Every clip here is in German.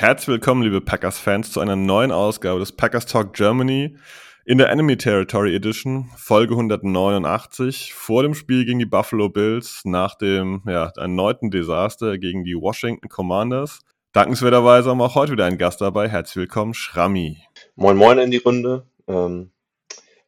Herzlich willkommen, liebe Packers-Fans, zu einer neuen Ausgabe des Packers Talk Germany in der Enemy Territory Edition, Folge 189, vor dem Spiel gegen die Buffalo Bills, nach dem ja, erneuten Desaster gegen die Washington Commanders. Dankenswerterweise haben wir auch heute wieder einen Gast dabei. Herzlich willkommen, Schrammi. Moin Moin in die Runde. Ähm,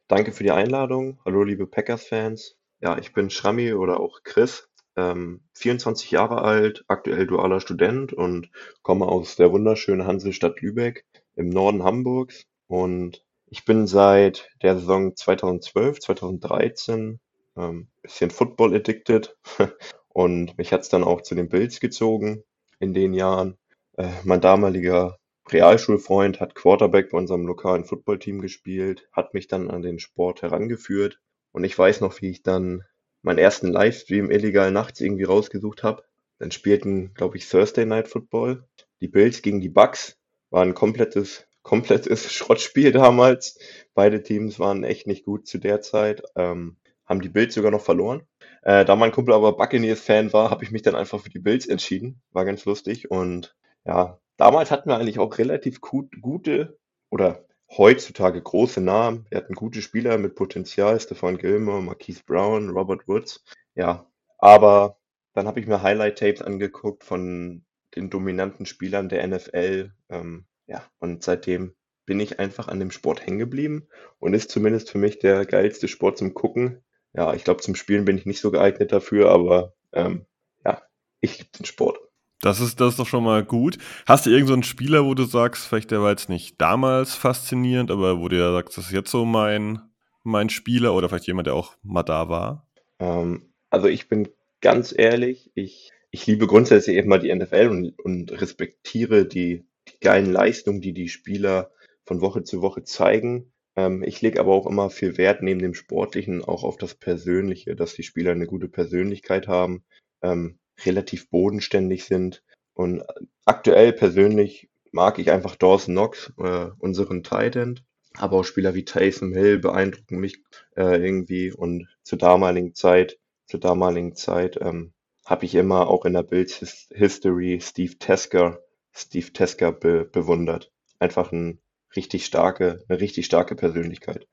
danke für die Einladung. Hallo, liebe Packers-Fans. Ja, ich bin Schrammi oder auch Chris ähm, 24 Jahre alt, aktuell dualer Student und komme aus der wunderschönen Hansestadt Lübeck im Norden Hamburgs. Und ich bin seit der Saison 2012, 2013 ähm, bisschen Football addicted und mich hat's dann auch zu den Bills gezogen in den Jahren. Äh, mein damaliger Realschulfreund hat Quarterback bei unserem lokalen Footballteam gespielt, hat mich dann an den Sport herangeführt und ich weiß noch, wie ich dann meinen ersten Livestream illegal nachts irgendwie rausgesucht habe. Dann spielten, glaube ich, Thursday Night Football. Die Bills gegen die Bucks war ein komplettes, komplettes Schrottspiel damals. Beide Teams waren echt nicht gut zu der Zeit. Ähm, haben die Bills sogar noch verloren. Äh, da mein Kumpel aber Buccaneers-Fan war, habe ich mich dann einfach für die Bills entschieden. War ganz lustig. Und ja, damals hatten wir eigentlich auch relativ gut, gute oder heutzutage große Namen. Wir hatten gute Spieler mit Potenzial, Stefan Gilmore, Marquise Brown, Robert Woods. Ja, aber dann habe ich mir Highlight-Tapes angeguckt von den dominanten Spielern der NFL. Ähm, ja, und seitdem bin ich einfach an dem Sport hängen geblieben und ist zumindest für mich der geilste Sport zum Gucken. Ja, ich glaube, zum Spielen bin ich nicht so geeignet dafür, aber ähm, ja, ich liebe den Sport. Das ist, das ist doch schon mal gut. Hast du irgendeinen so Spieler, wo du sagst, vielleicht der war jetzt nicht damals faszinierend, aber wo du ja sagst, das ist jetzt so mein, mein Spieler oder vielleicht jemand, der auch mal da war? Ähm, also ich bin ganz ehrlich, ich, ich liebe grundsätzlich eben mal die NFL und, und respektiere die, die geilen Leistungen, die die Spieler von Woche zu Woche zeigen. Ähm, ich lege aber auch immer viel Wert neben dem Sportlichen auch auf das Persönliche, dass die Spieler eine gute Persönlichkeit haben. Ähm, relativ bodenständig sind. Und aktuell persönlich mag ich einfach Dawson Knox, äh, unseren Tight End. Aber auch Spieler wie Taysom Hill beeindrucken mich äh, irgendwie. Und zur damaligen Zeit, zur damaligen Zeit ähm, habe ich immer auch in der Bills History Steve Tesker, Steve Tesker be bewundert. Einfach ein richtig starke, eine richtig starke Persönlichkeit.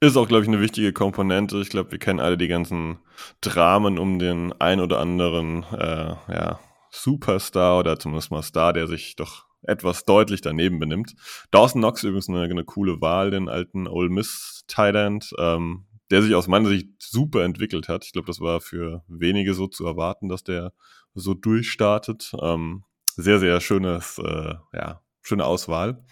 Ist auch, glaube ich, eine wichtige Komponente. Ich glaube, wir kennen alle die ganzen Dramen um den ein oder anderen äh, ja, Superstar oder zumindest mal Star, der sich doch etwas deutlich daneben benimmt. Dawson Knox übrigens eine, eine coole Wahl, den alten Ole Miss Thailand, ähm, der sich aus meiner Sicht super entwickelt hat. Ich glaube, das war für wenige so zu erwarten, dass der so durchstartet. Ähm, sehr, sehr schönes, äh, ja, schöne Auswahl.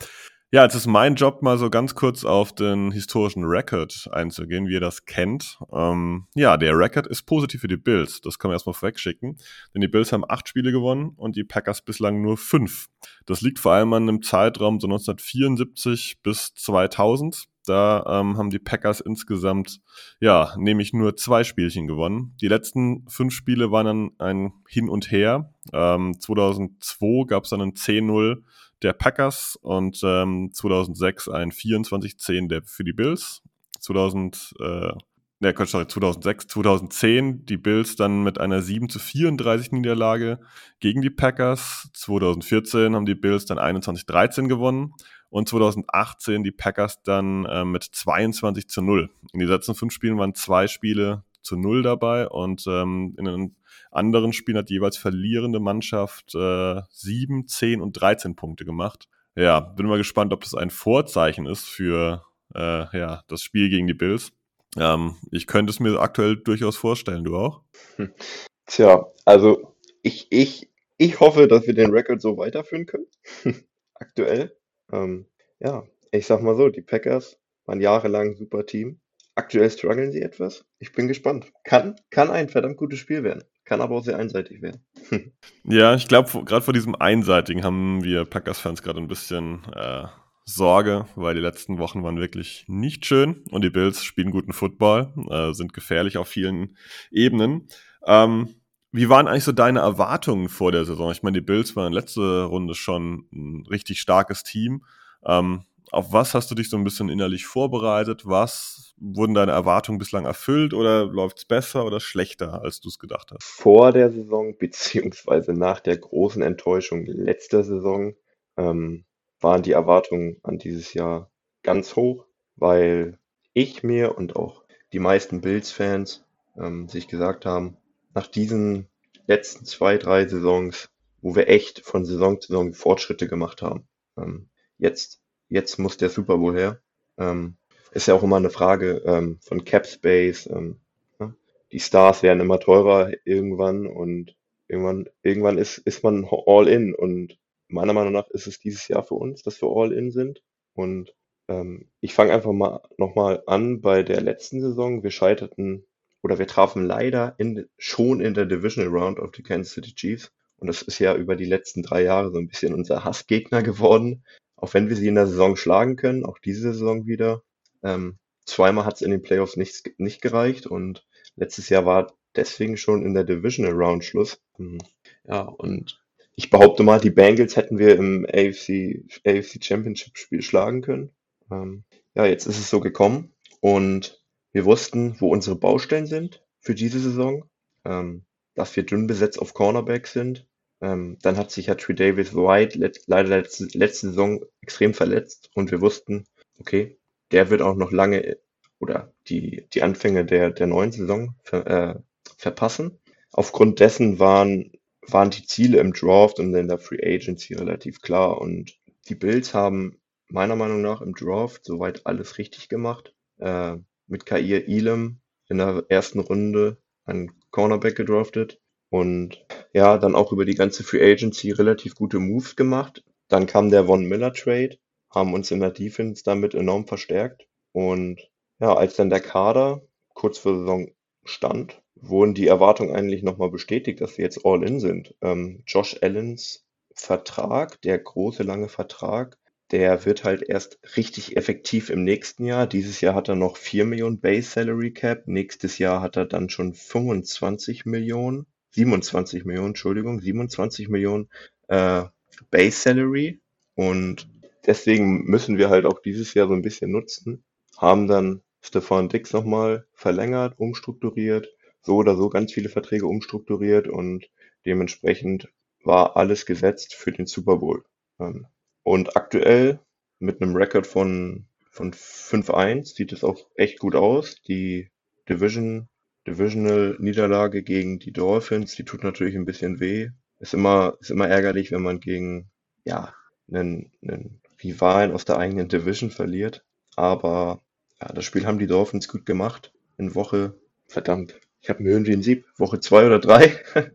Ja, jetzt ist mein Job, mal so ganz kurz auf den historischen Record einzugehen, wie ihr das kennt. Ähm, ja, der Record ist positiv für die Bills. Das können wir erstmal vorwegschicken. Denn die Bills haben acht Spiele gewonnen und die Packers bislang nur fünf. Das liegt vor allem an einem Zeitraum so 1974 bis 2000. Da ähm, haben die Packers insgesamt, ja, nämlich nur zwei Spielchen gewonnen. Die letzten fünf Spiele waren dann ein Hin und Her. Ähm, 2002 gab es dann ein 10-0 der Packers und ähm, 2006 ein 24-10 der für die Bills. 2000, äh, ne, sorry, 2006, 2010 die Bills dann mit einer 7 zu 34 Niederlage gegen die Packers. 2014 haben die Bills dann 21-13 gewonnen und 2018 die Packers dann äh, mit 22 zu 0. In den letzten fünf Spielen waren zwei Spiele zu 0 dabei und ähm, in den anderen Spielen hat die jeweils verlierende Mannschaft äh, 7, 10 und 13 Punkte gemacht. Ja, bin mal gespannt, ob das ein Vorzeichen ist für äh, ja, das Spiel gegen die Bills. Ähm, ich könnte es mir aktuell durchaus vorstellen, du auch? Hm. Tja, also ich, ich, ich hoffe, dass wir den Rekord so weiterführen können. aktuell. Ähm, ja, ich sag mal so, die Packers waren jahrelang ein super Team. Aktuell strugglen sie etwas. Ich bin gespannt. Kann, kann ein verdammt gutes Spiel werden. kann aber auch sehr einseitig werden. ja, ich glaube, gerade vor diesem Einseitigen haben wir Packers-Fans gerade ein bisschen äh, Sorge, weil die letzten Wochen waren wirklich nicht schön und die Bills spielen guten Football, äh, sind gefährlich auf vielen Ebenen. Ähm, wie waren eigentlich so deine Erwartungen vor der Saison? Ich meine, die Bills waren letzte Runde schon ein richtig starkes Team. Ähm, auf was hast du dich so ein bisschen innerlich vorbereitet? Was wurden deine Erwartungen bislang erfüllt oder läuft es besser oder schlechter, als du es gedacht hast? Vor der Saison beziehungsweise nach der großen Enttäuschung letzter Saison ähm, waren die Erwartungen an dieses Jahr ganz hoch, weil ich mir und auch die meisten Bills-Fans ähm, sich gesagt haben, nach diesen letzten zwei, drei Saisons, wo wir echt von Saison zu Saison Fortschritte gemacht haben, ähm, jetzt, jetzt muss der Super Bowl her. Ähm, ist ja auch immer eine Frage ähm, von Cap Space. Ähm, ne? Die Stars werden immer teurer irgendwann und irgendwann, irgendwann ist, ist man all in und meiner Meinung nach ist es dieses Jahr für uns, dass wir all in sind. Und ähm, ich fange einfach mal nochmal an bei der letzten Saison. Wir scheiterten oder wir trafen leider in, schon in der Divisional Round auf die Kansas City Chiefs. Und das ist ja über die letzten drei Jahre so ein bisschen unser Hassgegner geworden. Auch wenn wir sie in der Saison schlagen können, auch diese Saison wieder. Ähm, zweimal hat es in den Playoffs nicht, nicht gereicht und letztes Jahr war deswegen schon in der Divisional Round Schluss. Mhm. Ja, und ich behaupte mal, die Bengals hätten wir im AFC, AFC Championship Spiel schlagen können. Ähm, ja, jetzt ist es so gekommen und wir wussten, wo unsere Baustellen sind für diese Saison, ähm, dass wir dünn besetzt auf Cornerback sind. Ähm, dann hat sich ja Tree Davis White let leider letzte, letzte Saison extrem verletzt und wir wussten, okay, der wird auch noch lange oder die, die Anfänge der, der neuen Saison ver, äh, verpassen. Aufgrund dessen waren waren die Ziele im Draft und in der Free Agency relativ klar. Und die Bills haben meiner Meinung nach im Draft soweit alles richtig gemacht. Äh, mit Kair Elam in der ersten Runde einen Cornerback gedraftet und ja, dann auch über die ganze Free Agency relativ gute Moves gemacht. Dann kam der Von Miller Trade, haben uns in der Defense damit enorm verstärkt und ja, als dann der Kader kurz vor Saison stand, wurden die Erwartungen eigentlich nochmal bestätigt, dass wir jetzt all in sind. Ähm, Josh Allens Vertrag, der große, lange Vertrag, der wird halt erst richtig effektiv im nächsten Jahr. Dieses Jahr hat er noch 4 Millionen Base Salary Cap. Nächstes Jahr hat er dann schon 25 Millionen, 27 Millionen, Entschuldigung, 27 Millionen äh, Base Salary. Und deswegen müssen wir halt auch dieses Jahr so ein bisschen nutzen. Haben dann Stefan Dix nochmal verlängert, umstrukturiert, so oder so ganz viele Verträge umstrukturiert und dementsprechend war alles gesetzt für den Super Bowl. Ähm, und aktuell mit einem Rekord von, von 5-1 sieht es auch echt gut aus. Die Division, Divisional Niederlage gegen die Dolphins, die tut natürlich ein bisschen weh. Ist immer, ist immer ärgerlich, wenn man gegen, ja, einen, einen Rivalen aus der eigenen Division verliert. Aber ja, das Spiel haben die Dolphins gut gemacht. In Woche, verdammt, ich habe mir irgendwie einen Sieb, Woche zwei oder drei.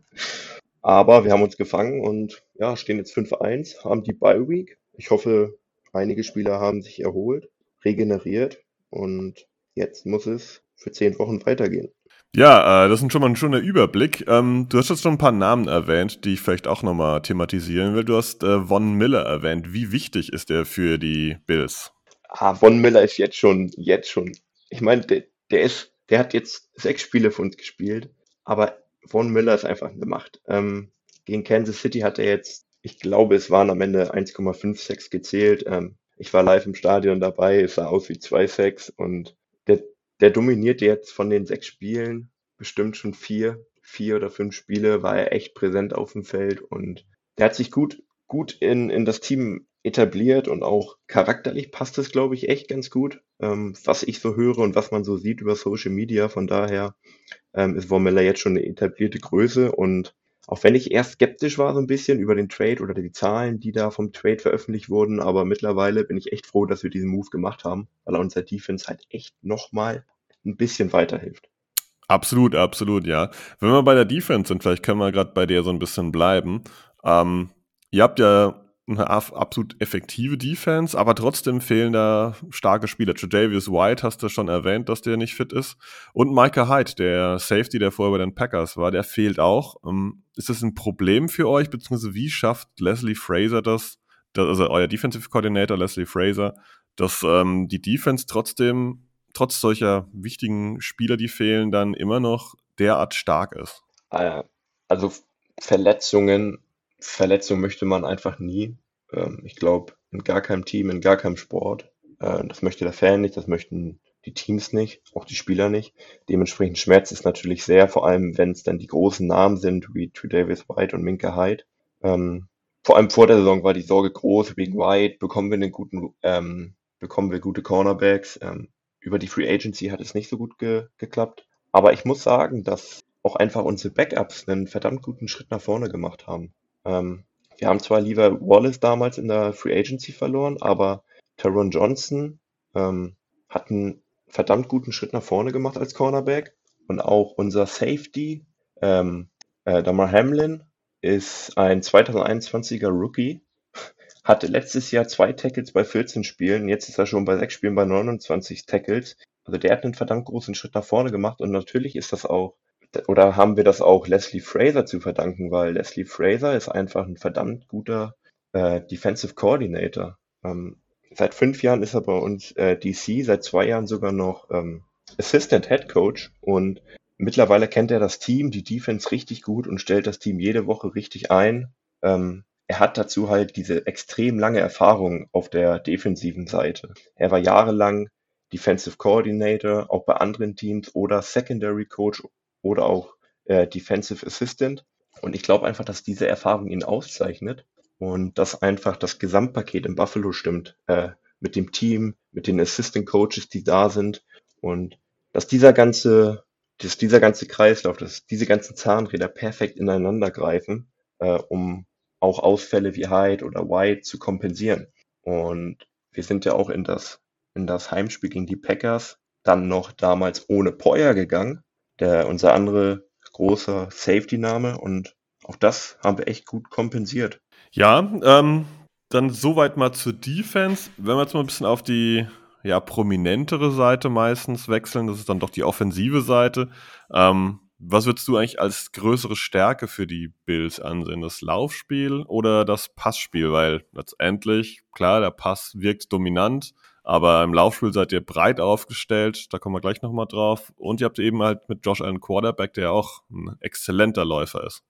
Aber wir haben uns gefangen und ja, stehen jetzt 5-1, haben die Bye Week. Ich hoffe, einige Spieler haben sich erholt, regeneriert und jetzt muss es für zehn Wochen weitergehen. Ja, äh, das ist schon mal ein schöner Überblick. Ähm, du hast jetzt schon ein paar Namen erwähnt, die ich vielleicht auch nochmal thematisieren will. Du hast äh, Von Miller erwähnt. Wie wichtig ist der für die Bills? Ah, Von Miller ist jetzt schon, jetzt schon. Ich meine, der, der ist, der hat jetzt sechs Spiele für uns gespielt, aber Von Miller ist einfach eine Macht. Ähm, gegen Kansas City hat er jetzt, ich glaube, es waren am Ende 1,56 gezählt. Ähm, ich war live im Stadion dabei, es sah aus wie 2,6 und der, der dominiert jetzt von den sechs Spielen bestimmt schon vier, vier oder fünf Spiele, war er echt präsent auf dem Feld und der hat sich gut, gut in, in das Team etabliert und auch charakterlich passt es, glaube ich, echt ganz gut, ähm, was ich so höre und was man so sieht über Social Media. Von daher ähm, ist Von jetzt schon eine etablierte Größe und auch wenn ich erst skeptisch war so ein bisschen über den Trade oder die Zahlen, die da vom Trade veröffentlicht wurden, aber mittlerweile bin ich echt froh, dass wir diesen Move gemacht haben, weil er unser Defense halt echt nochmal ein bisschen weiterhilft. Absolut, absolut, ja. Wenn wir bei der Defense sind, vielleicht können wir gerade bei der so ein bisschen bleiben. Ähm, ihr habt ja eine absolut effektive Defense, aber trotzdem fehlen da starke Spieler. Jadavius White hast du schon erwähnt, dass der nicht fit ist. Und Micah Hyde, der Safety, der vorher bei den Packers war, der fehlt auch. Ähm, ist das ein Problem für euch, beziehungsweise wie schafft Leslie Fraser das, also euer Defensive Coordinator Leslie Fraser, dass ähm, die Defense trotzdem, trotz solcher wichtigen Spieler, die fehlen, dann immer noch derart stark ist? Ah also Verletzungen Verletzung möchte man einfach nie. Ähm, ich glaube, in gar keinem Team, in gar keinem Sport. Äh, das möchte der Fan nicht, das möchten die Teams nicht, auch die Spieler nicht. Dementsprechend schmerzt es natürlich sehr, vor allem wenn es dann die großen Namen sind, wie True Davis White und Minka Hyde. Ähm, vor allem vor der Saison war die Sorge groß wegen White, bekommen wir einen guten, ähm, bekommen wir gute Cornerbacks. Ähm, über die Free Agency hat es nicht so gut ge geklappt. Aber ich muss sagen, dass auch einfach unsere Backups einen verdammt guten Schritt nach vorne gemacht haben. Ähm, wir haben zwar lieber Wallace damals in der Free Agency verloren, aber Taron Johnson ähm, hat einen verdammt guten Schritt nach vorne gemacht als Cornerback. Und auch unser Safety, ähm, äh, Damar Hamlin, ist ein 2021er Rookie, hatte letztes Jahr zwei Tackles bei 14 Spielen, jetzt ist er schon bei sechs Spielen bei 29 Tackles. Also der hat einen verdammt großen Schritt nach vorne gemacht und natürlich ist das auch oder haben wir das auch Leslie Fraser zu verdanken, weil Leslie Fraser ist einfach ein verdammt guter äh, Defensive Coordinator. Ähm, seit fünf Jahren ist er bei uns äh, DC, seit zwei Jahren sogar noch ähm, Assistant Head Coach und mittlerweile kennt er das Team, die Defense richtig gut und stellt das Team jede Woche richtig ein. Ähm, er hat dazu halt diese extrem lange Erfahrung auf der defensiven Seite. Er war jahrelang Defensive Coordinator, auch bei anderen Teams oder Secondary Coach oder auch äh, Defensive Assistant. Und ich glaube einfach, dass diese Erfahrung ihn auszeichnet und dass einfach das Gesamtpaket in Buffalo stimmt, äh, mit dem Team, mit den Assistant Coaches, die da sind und dass dieser ganze, dass dieser ganze Kreislauf, dass diese ganzen Zahnräder perfekt ineinander greifen, äh, um auch Ausfälle wie Hyde oder White zu kompensieren. Und wir sind ja auch in das, in das Heimspiel gegen die Packers dann noch damals ohne Poyer gegangen, der unser andere großer Safety-Name und auch das haben wir echt gut kompensiert. Ja, ähm, dann soweit mal zur Defense. Wenn wir jetzt mal ein bisschen auf die ja, prominentere Seite meistens wechseln, das ist dann doch die offensive Seite. Ähm, was würdest du eigentlich als größere Stärke für die Bills ansehen? Das Laufspiel oder das Passspiel? Weil letztendlich, klar, der Pass wirkt dominant, aber im Laufspiel seid ihr breit aufgestellt, da kommen wir gleich nochmal drauf. Und ihr habt eben halt mit Josh Allen Quarterback, der auch ein exzellenter Läufer ist.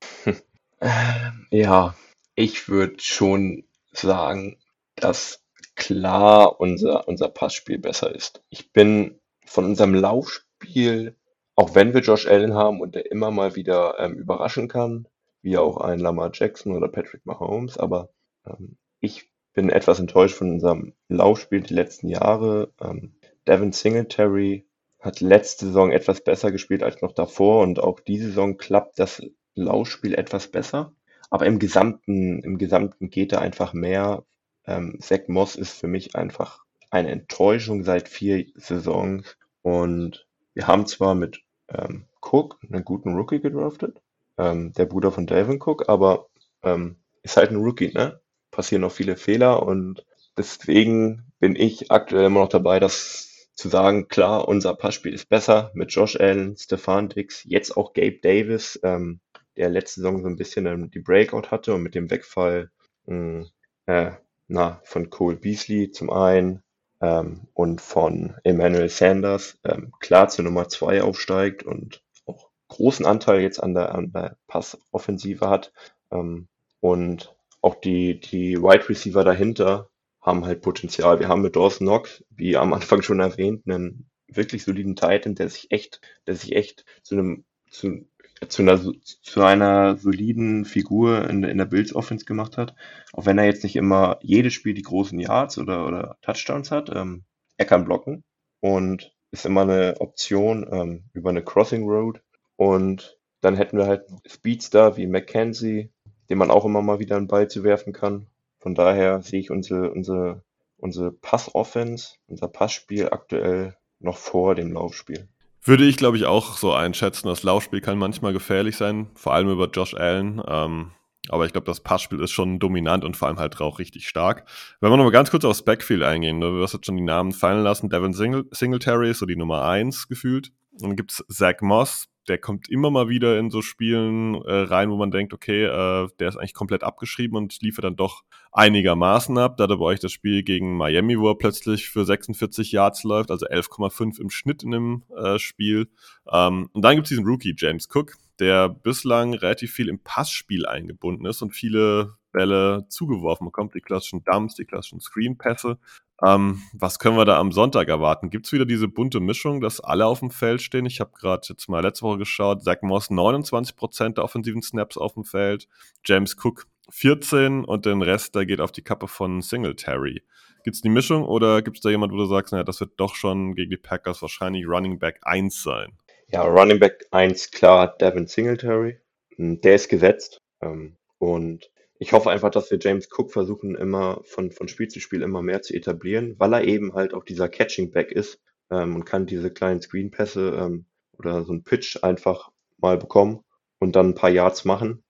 Ja, ich würde schon sagen, dass klar unser, unser Passspiel besser ist. Ich bin von unserem Laufspiel, auch wenn wir Josh Allen haben und der immer mal wieder ähm, überraschen kann, wie auch ein Lamar Jackson oder Patrick Mahomes, aber ähm, ich bin etwas enttäuscht von unserem Laufspiel die letzten Jahre. Ähm, Devin Singletary hat letzte Saison etwas besser gespielt als noch davor und auch diese Saison klappt das Laufspiel etwas besser. Aber im Gesamten, im Gesamten geht da einfach mehr. Ähm, Zach Moss ist für mich einfach eine Enttäuschung seit vier Saisons. Und wir haben zwar mit ähm, Cook einen guten Rookie gedraftet, ähm, der Bruder von Dalvin Cook, aber ähm, ist halt ein Rookie, ne? passieren noch viele Fehler und deswegen bin ich aktuell immer noch dabei, das zu sagen, klar, unser Passspiel ist besser mit Josh Allen, Stefan Dix, jetzt auch Gabe Davis, ähm, der letzte Saison so ein bisschen ähm, die Breakout hatte und mit dem Wegfall mh, äh, na, von Cole Beasley zum einen ähm, und von Emmanuel Sanders ähm, klar zur Nummer zwei aufsteigt und auch großen Anteil jetzt an der, an der Passoffensive hat. Ähm, und auch die, die Wide Receiver dahinter haben halt Potenzial. Wir haben mit Dawson Knox, wie am Anfang schon erwähnt, einen wirklich soliden Titan, der sich echt, der sich echt zu einem, zu, zu einer, zu einer soliden Figur in, in der Bills Offense gemacht hat. Auch wenn er jetzt nicht immer jedes Spiel die großen Yards oder, oder Touchdowns hat, ähm, er kann blocken und ist immer eine Option ähm, über eine Crossing Road. Und dann hätten wir halt Speedstar wie McKenzie, dem man auch immer mal wieder einen Ball zu werfen kann. Von daher sehe ich unsere, unsere, unsere Pass-Offense, unser Passspiel aktuell noch vor dem Laufspiel. Würde ich, glaube ich, auch so einschätzen. Das Laufspiel kann manchmal gefährlich sein, vor allem über Josh Allen. Ähm, Aber ich glaube, das Passspiel ist schon dominant und vor allem halt auch richtig stark. Wenn wir nochmal ganz kurz aufs Backfield eingehen, ne? du hast jetzt schon die Namen fallen lassen. Devin Singl Singletary ist so die Nummer eins gefühlt. Dann gibt's Zach Moss, der kommt immer mal wieder in so Spielen äh, rein, wo man denkt, okay, äh, der ist eigentlich komplett abgeschrieben und liefert dann doch einigermaßen ab. Da hatte bei euch das Spiel gegen Miami, wo er plötzlich für 46 Yards läuft, also 11,5 im Schnitt in dem äh, Spiel. Ähm, und dann gibt es diesen Rookie, James Cook, der bislang relativ viel im Passspiel eingebunden ist und viele Bälle zugeworfen bekommt, die klassischen Dumps, die klassischen Screenpässe. Ähm, was können wir da am Sonntag erwarten? Gibt es wieder diese bunte Mischung, dass alle auf dem Feld stehen? Ich habe gerade jetzt mal letzte Woche geschaut, Zach Moss 29% der offensiven Snaps auf dem Feld, James Cook 14 und den Rest, der geht auf die Kappe von Singletary. Gibt es die Mischung oder gibt es da jemand, wo du sagst, naja, das wird doch schon gegen die Packers wahrscheinlich Running Back 1 sein? Ja, Running Back 1 klar, Devin Singletary. Hm, der ist gesetzt. Ähm, und ich hoffe einfach, dass wir James Cook versuchen, immer von, von Spiel zu Spiel immer mehr zu etablieren, weil er eben halt auch dieser Catching-Back ist ähm, und kann diese kleinen Screen-Pässe ähm, oder so einen Pitch einfach mal bekommen und dann ein paar Yards machen.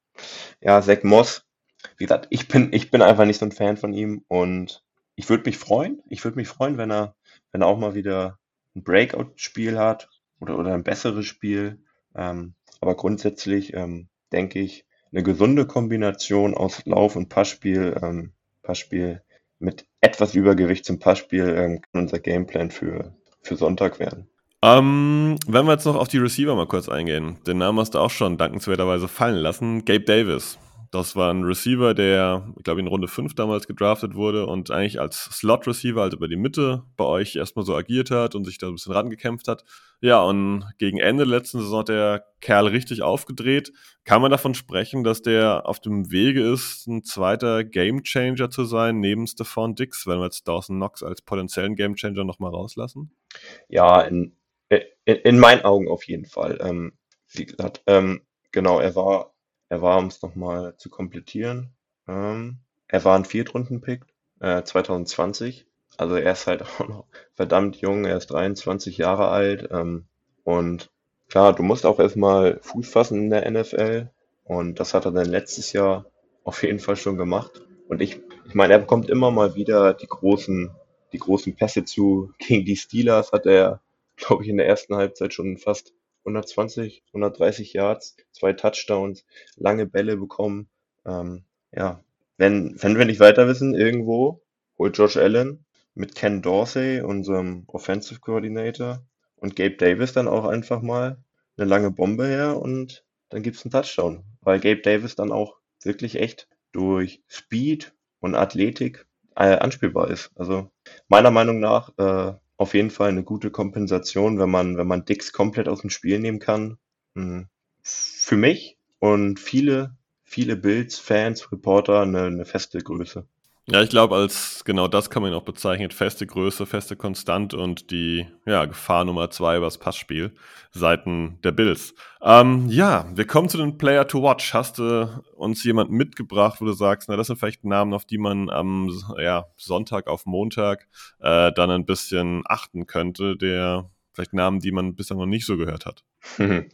Ja, Zach Moss, wie gesagt, ich bin, ich bin einfach nicht so ein Fan von ihm und ich würde mich freuen, ich würde mich freuen, wenn er, wenn er auch mal wieder ein Breakout-Spiel hat oder, oder ein besseres Spiel. Ähm, aber grundsätzlich ähm, denke ich, eine gesunde Kombination aus Lauf- und Passspiel, ähm, Passspiel mit etwas Übergewicht zum Passspiel ähm, kann unser Gameplan für, für Sonntag werden. Ähm, wenn wir jetzt noch auf die Receiver mal kurz eingehen. Den Namen hast du auch schon dankenswerterweise fallen lassen. Gabe Davis. Das war ein Receiver, der, ich glaube, in Runde 5 damals gedraftet wurde und eigentlich als Slot-Receiver, also über die Mitte, bei euch erstmal so agiert hat und sich da ein bisschen rangekämpft hat. Ja, und gegen Ende letzten Saison hat der Kerl richtig aufgedreht. Kann man davon sprechen, dass der auf dem Wege ist, ein zweiter Gamechanger zu sein, neben Stephon Dix, wenn wir jetzt Dawson Knox als potenziellen Gamechanger nochmal rauslassen? Ja, in, in, in meinen Augen auf jeden Fall. Ähm, wie gesagt, ähm, genau, er war er war, um es nochmal zu komplettieren, ähm, er war ein Viertrunden-Pick äh, 2020. Also er ist halt auch noch verdammt jung, er ist 23 Jahre alt. Ähm, und klar, du musst auch erstmal Fuß fassen in der NFL. Und das hat er dann letztes Jahr auf jeden Fall schon gemacht. Und ich, ich meine, er bekommt immer mal wieder die großen, die großen Pässe zu. Gegen die Steelers hat er, glaube ich, in der ersten Halbzeit schon fast 120, 130 Yards, zwei Touchdowns, lange Bälle bekommen. Ähm, ja, wenn, wenn wir nicht weiter wissen, irgendwo holt Josh Allen mit Ken Dorsey, unserem Offensive Coordinator, und Gabe Davis dann auch einfach mal eine lange Bombe her und dann gibt's einen Touchdown, weil Gabe Davis dann auch wirklich echt durch Speed und Athletik äh, anspielbar ist. Also meiner Meinung nach äh, auf jeden Fall eine gute Kompensation, wenn man, wenn man Dix komplett aus dem Spiel nehmen kann. Hm. Für mich und viele, viele Bills, Fans, Reporter eine, eine feste Größe. Ja, ich glaube, als genau das kann man ihn auch bezeichnen. Feste Größe, feste Konstant und die ja, Gefahr Nummer zwei übers Passspiel Seiten der Bills. Ähm, ja, wir kommen zu den Player to Watch. Hast du uns jemanden mitgebracht, wo du sagst, na, das sind vielleicht Namen, auf die man am ja, Sonntag auf Montag äh, dann ein bisschen achten könnte, der vielleicht Namen, die man bisher noch nicht so gehört hat?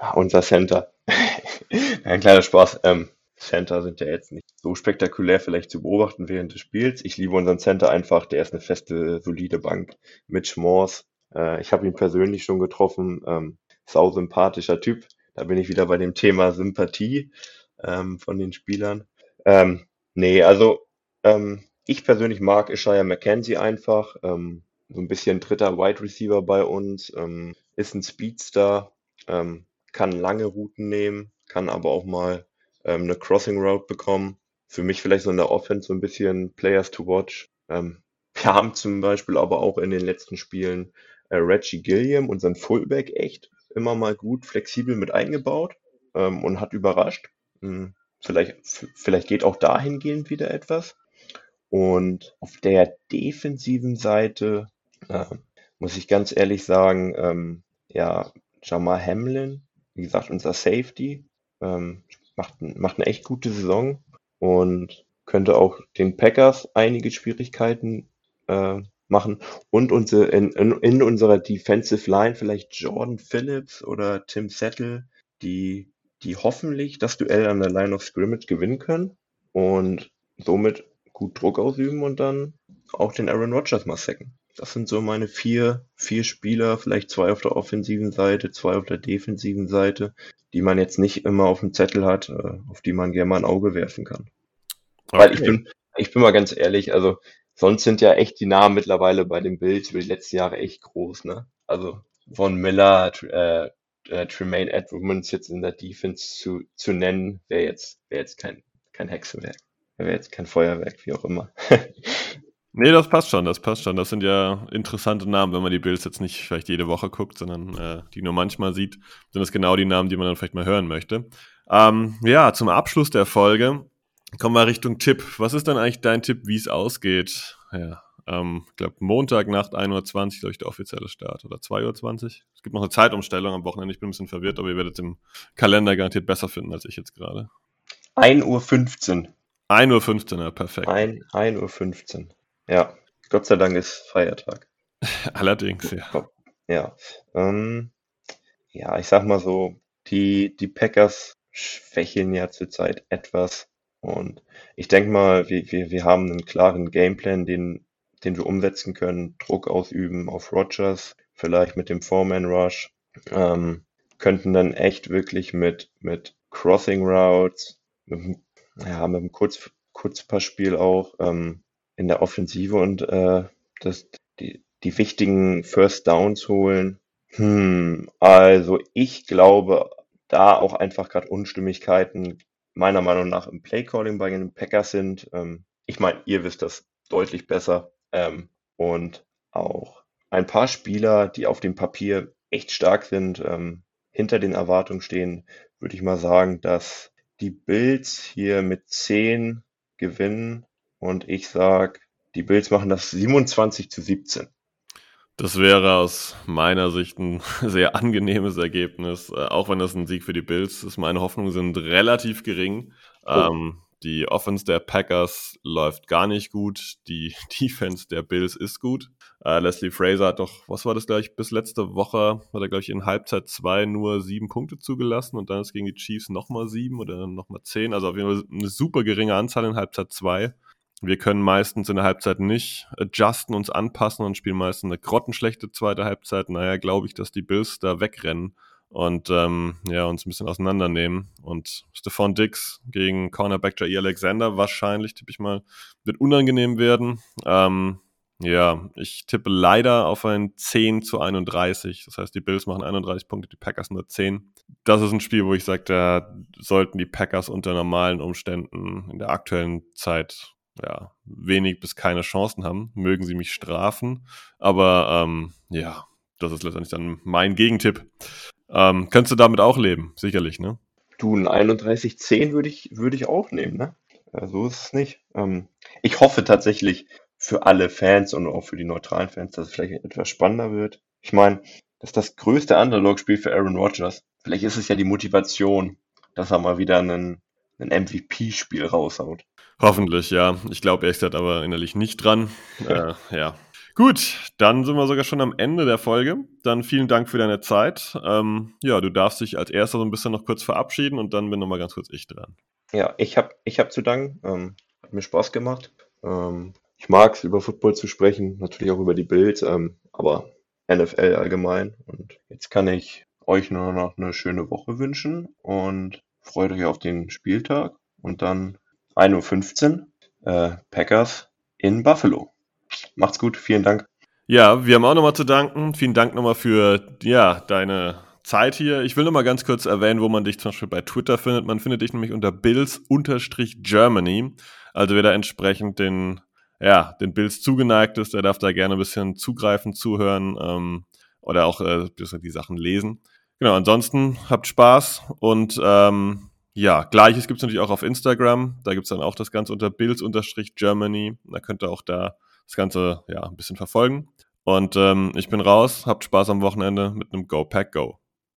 Ja, unser Center. Ein kleiner Spaß. Ähm, Center sind ja jetzt nicht so spektakulär vielleicht zu beobachten während des Spiels. Ich liebe unseren Center einfach, der ist eine feste, solide Bank. Mitch Morse, äh, ich habe ihn persönlich schon getroffen, ähm, sau sympathischer Typ. Da bin ich wieder bei dem Thema Sympathie ähm, von den Spielern. Ähm, nee, also ähm, ich persönlich mag Ishaya McKenzie einfach. Ähm, so ein bisschen dritter Wide Receiver bei uns, ähm, ist ein Speedster, ähm, kann lange Routen nehmen, kann aber auch mal ähm, eine Crossing Route bekommen. Für mich vielleicht so in der Offense so ein bisschen Players to watch. Ähm, wir haben zum Beispiel aber auch in den letzten Spielen äh, Reggie Gilliam, unseren Fullback, echt immer mal gut flexibel mit eingebaut ähm, und hat überrascht. Hm, vielleicht, vielleicht geht auch dahingehend wieder etwas. Und auf der defensiven Seite äh, muss ich ganz ehrlich sagen, ähm, ja, Jamal Hamlin, wie gesagt, unser Safety, ähm, macht, macht eine echt gute Saison und könnte auch den Packers einige Schwierigkeiten äh, machen. Und unsere, in, in, in unserer Defensive Line vielleicht Jordan Phillips oder Tim Settle, die, die hoffentlich das Duell an der Line of Scrimmage gewinnen können und somit gut Druck ausüben und dann auch den Aaron Rodgers mal sacken. Das sind so meine vier, vier Spieler, vielleicht zwei auf der offensiven Seite, zwei auf der defensiven Seite, die man jetzt nicht immer auf dem Zettel hat, äh, auf die man gerne mal ein Auge werfen kann. Okay. Weil ich bin, ich bin mal ganz ehrlich, also sonst sind ja echt die Namen mittlerweile bei den Bills über die letzten Jahre echt groß, ne? Also von Miller, äh, äh, Tremaine Edmonds jetzt in der Defense zu, zu nennen, wäre jetzt, wäre jetzt kein, kein Hexenwerk. Wäre jetzt kein Feuerwerk, wie auch immer. nee, das passt schon, das passt schon. Das sind ja interessante Namen, wenn man die Bills jetzt nicht vielleicht jede Woche guckt, sondern äh, die nur manchmal sieht, sind das genau die Namen, die man dann vielleicht mal hören möchte. Ähm, ja, zum Abschluss der Folge kommen wir Richtung Tipp. Was ist dann eigentlich dein Tipp, wie es ausgeht? Ja, ähm, ich glaube, Montagnacht 1.20 Uhr, glaube ich, der offizielle Start. Oder 2.20 Uhr. Es gibt noch eine Zeitumstellung am Wochenende. Ich bin ein bisschen verwirrt, aber ihr werdet es im Kalender garantiert besser finden als ich jetzt gerade. 1.15 Uhr. 1.15 Uhr, ja, perfekt. 1.15 Uhr. Ja, Gott sei Dank ist Feiertag. Allerdings, ja. Ja, ähm, ja, ich sag mal so, die, die Packers schwächeln ja zurzeit etwas. Und ich denke mal, wir, wir, wir haben einen klaren Gameplan, den den wir umsetzen können, Druck ausüben auf Rogers, vielleicht mit dem Foreman Rush, ähm, könnten dann echt wirklich mit, mit Crossing Routes, mit, ja, mit einem Kurz, Kurzpassspiel auch ähm, in der Offensive und äh, das, die, die wichtigen First Downs holen. Hm, also ich glaube, da auch einfach gerade Unstimmigkeiten meiner Meinung nach im Playcalling bei den Packers sind. Ähm, ich meine, ihr wisst das deutlich besser. Ähm, und auch ein paar Spieler, die auf dem Papier echt stark sind, ähm, hinter den Erwartungen stehen, würde ich mal sagen, dass die Bills hier mit 10 gewinnen und ich sage, die Bills machen das 27 zu 17. Das wäre aus meiner Sicht ein sehr angenehmes Ergebnis, äh, auch wenn das ein Sieg für die Bills ist. Meine Hoffnungen sind relativ gering. Oh. Ähm, die Offense der Packers läuft gar nicht gut. Die Defense der Bills ist gut. Äh, Leslie Fraser hat doch, was war das gleich, bis letzte Woche hat er, glaube ich, in Halbzeit 2 nur sieben Punkte zugelassen und dann ist gegen die Chiefs nochmal sieben oder nochmal zehn. Also auf jeden Fall eine super geringe Anzahl in Halbzeit 2. Wir können meistens in der Halbzeit nicht adjusten, uns anpassen und spielen meistens eine grottenschlechte zweite Halbzeit. Naja, glaube ich, dass die Bills da wegrennen und ähm, ja, uns ein bisschen auseinandernehmen. Und Stephon Dix gegen Cornerback Jair Alexander wahrscheinlich, tippe ich mal, wird unangenehm werden. Ähm, ja, ich tippe leider auf ein 10 zu 31. Das heißt, die Bills machen 31 Punkte, die Packers nur 10. Das ist ein Spiel, wo ich sage, da sollten die Packers unter normalen Umständen in der aktuellen Zeit ja, wenig bis keine Chancen haben. Mögen sie mich strafen. Aber ähm, ja, das ist letztendlich dann mein Gegentipp. Ähm, könntest du damit auch leben, sicherlich, ne? Du, ein 31-10 würde ich, würde ich auch nehmen, ne? So ist es nicht. Ähm, ich hoffe tatsächlich für alle Fans und auch für die neutralen Fans, dass es vielleicht etwas spannender wird. Ich meine, das ist das größte Underdog-Spiel für Aaron Rodgers. Vielleicht ist es ja die Motivation, dass er mal wieder einen, ein MVP-Spiel raushaut. Hoffentlich, ja. Ich glaube ehrlich gesagt aber innerlich nicht dran. äh, ja, Gut, dann sind wir sogar schon am Ende der Folge. Dann vielen Dank für deine Zeit. Ähm, ja, du darfst dich als erster so ein bisschen noch kurz verabschieden und dann bin nochmal ganz kurz ich dran. Ja, ich habe ich hab zu danken. Ähm, hat mir Spaß gemacht. Ähm, ich mag es, über Football zu sprechen, natürlich auch über die Bild, ähm, aber NFL allgemein. Und jetzt kann ich euch nur noch eine schöne Woche wünschen und freut euch auf den Spieltag und dann 1.15 Uhr äh, Packers in Buffalo. Macht's gut, vielen Dank. Ja, wir haben auch nochmal zu danken. Vielen Dank nochmal für ja, deine Zeit hier. Ich will nochmal ganz kurz erwähnen, wo man dich zum Beispiel bei Twitter findet. Man findet dich nämlich unter Bills-Germany. Also wer da entsprechend den, ja, den Bills zugeneigt ist, der darf da gerne ein bisschen zugreifen, zuhören ähm, oder auch äh, die Sachen lesen. Genau, ansonsten habt Spaß und ähm, ja, gleiches gibt es natürlich auch auf Instagram. Da gibt es dann auch das Ganze unter Bills-Germany. Da könnt ihr auch da das Ganze ja ein bisschen verfolgen. Und ähm, ich bin raus, habt Spaß am Wochenende mit einem Go Pack Go.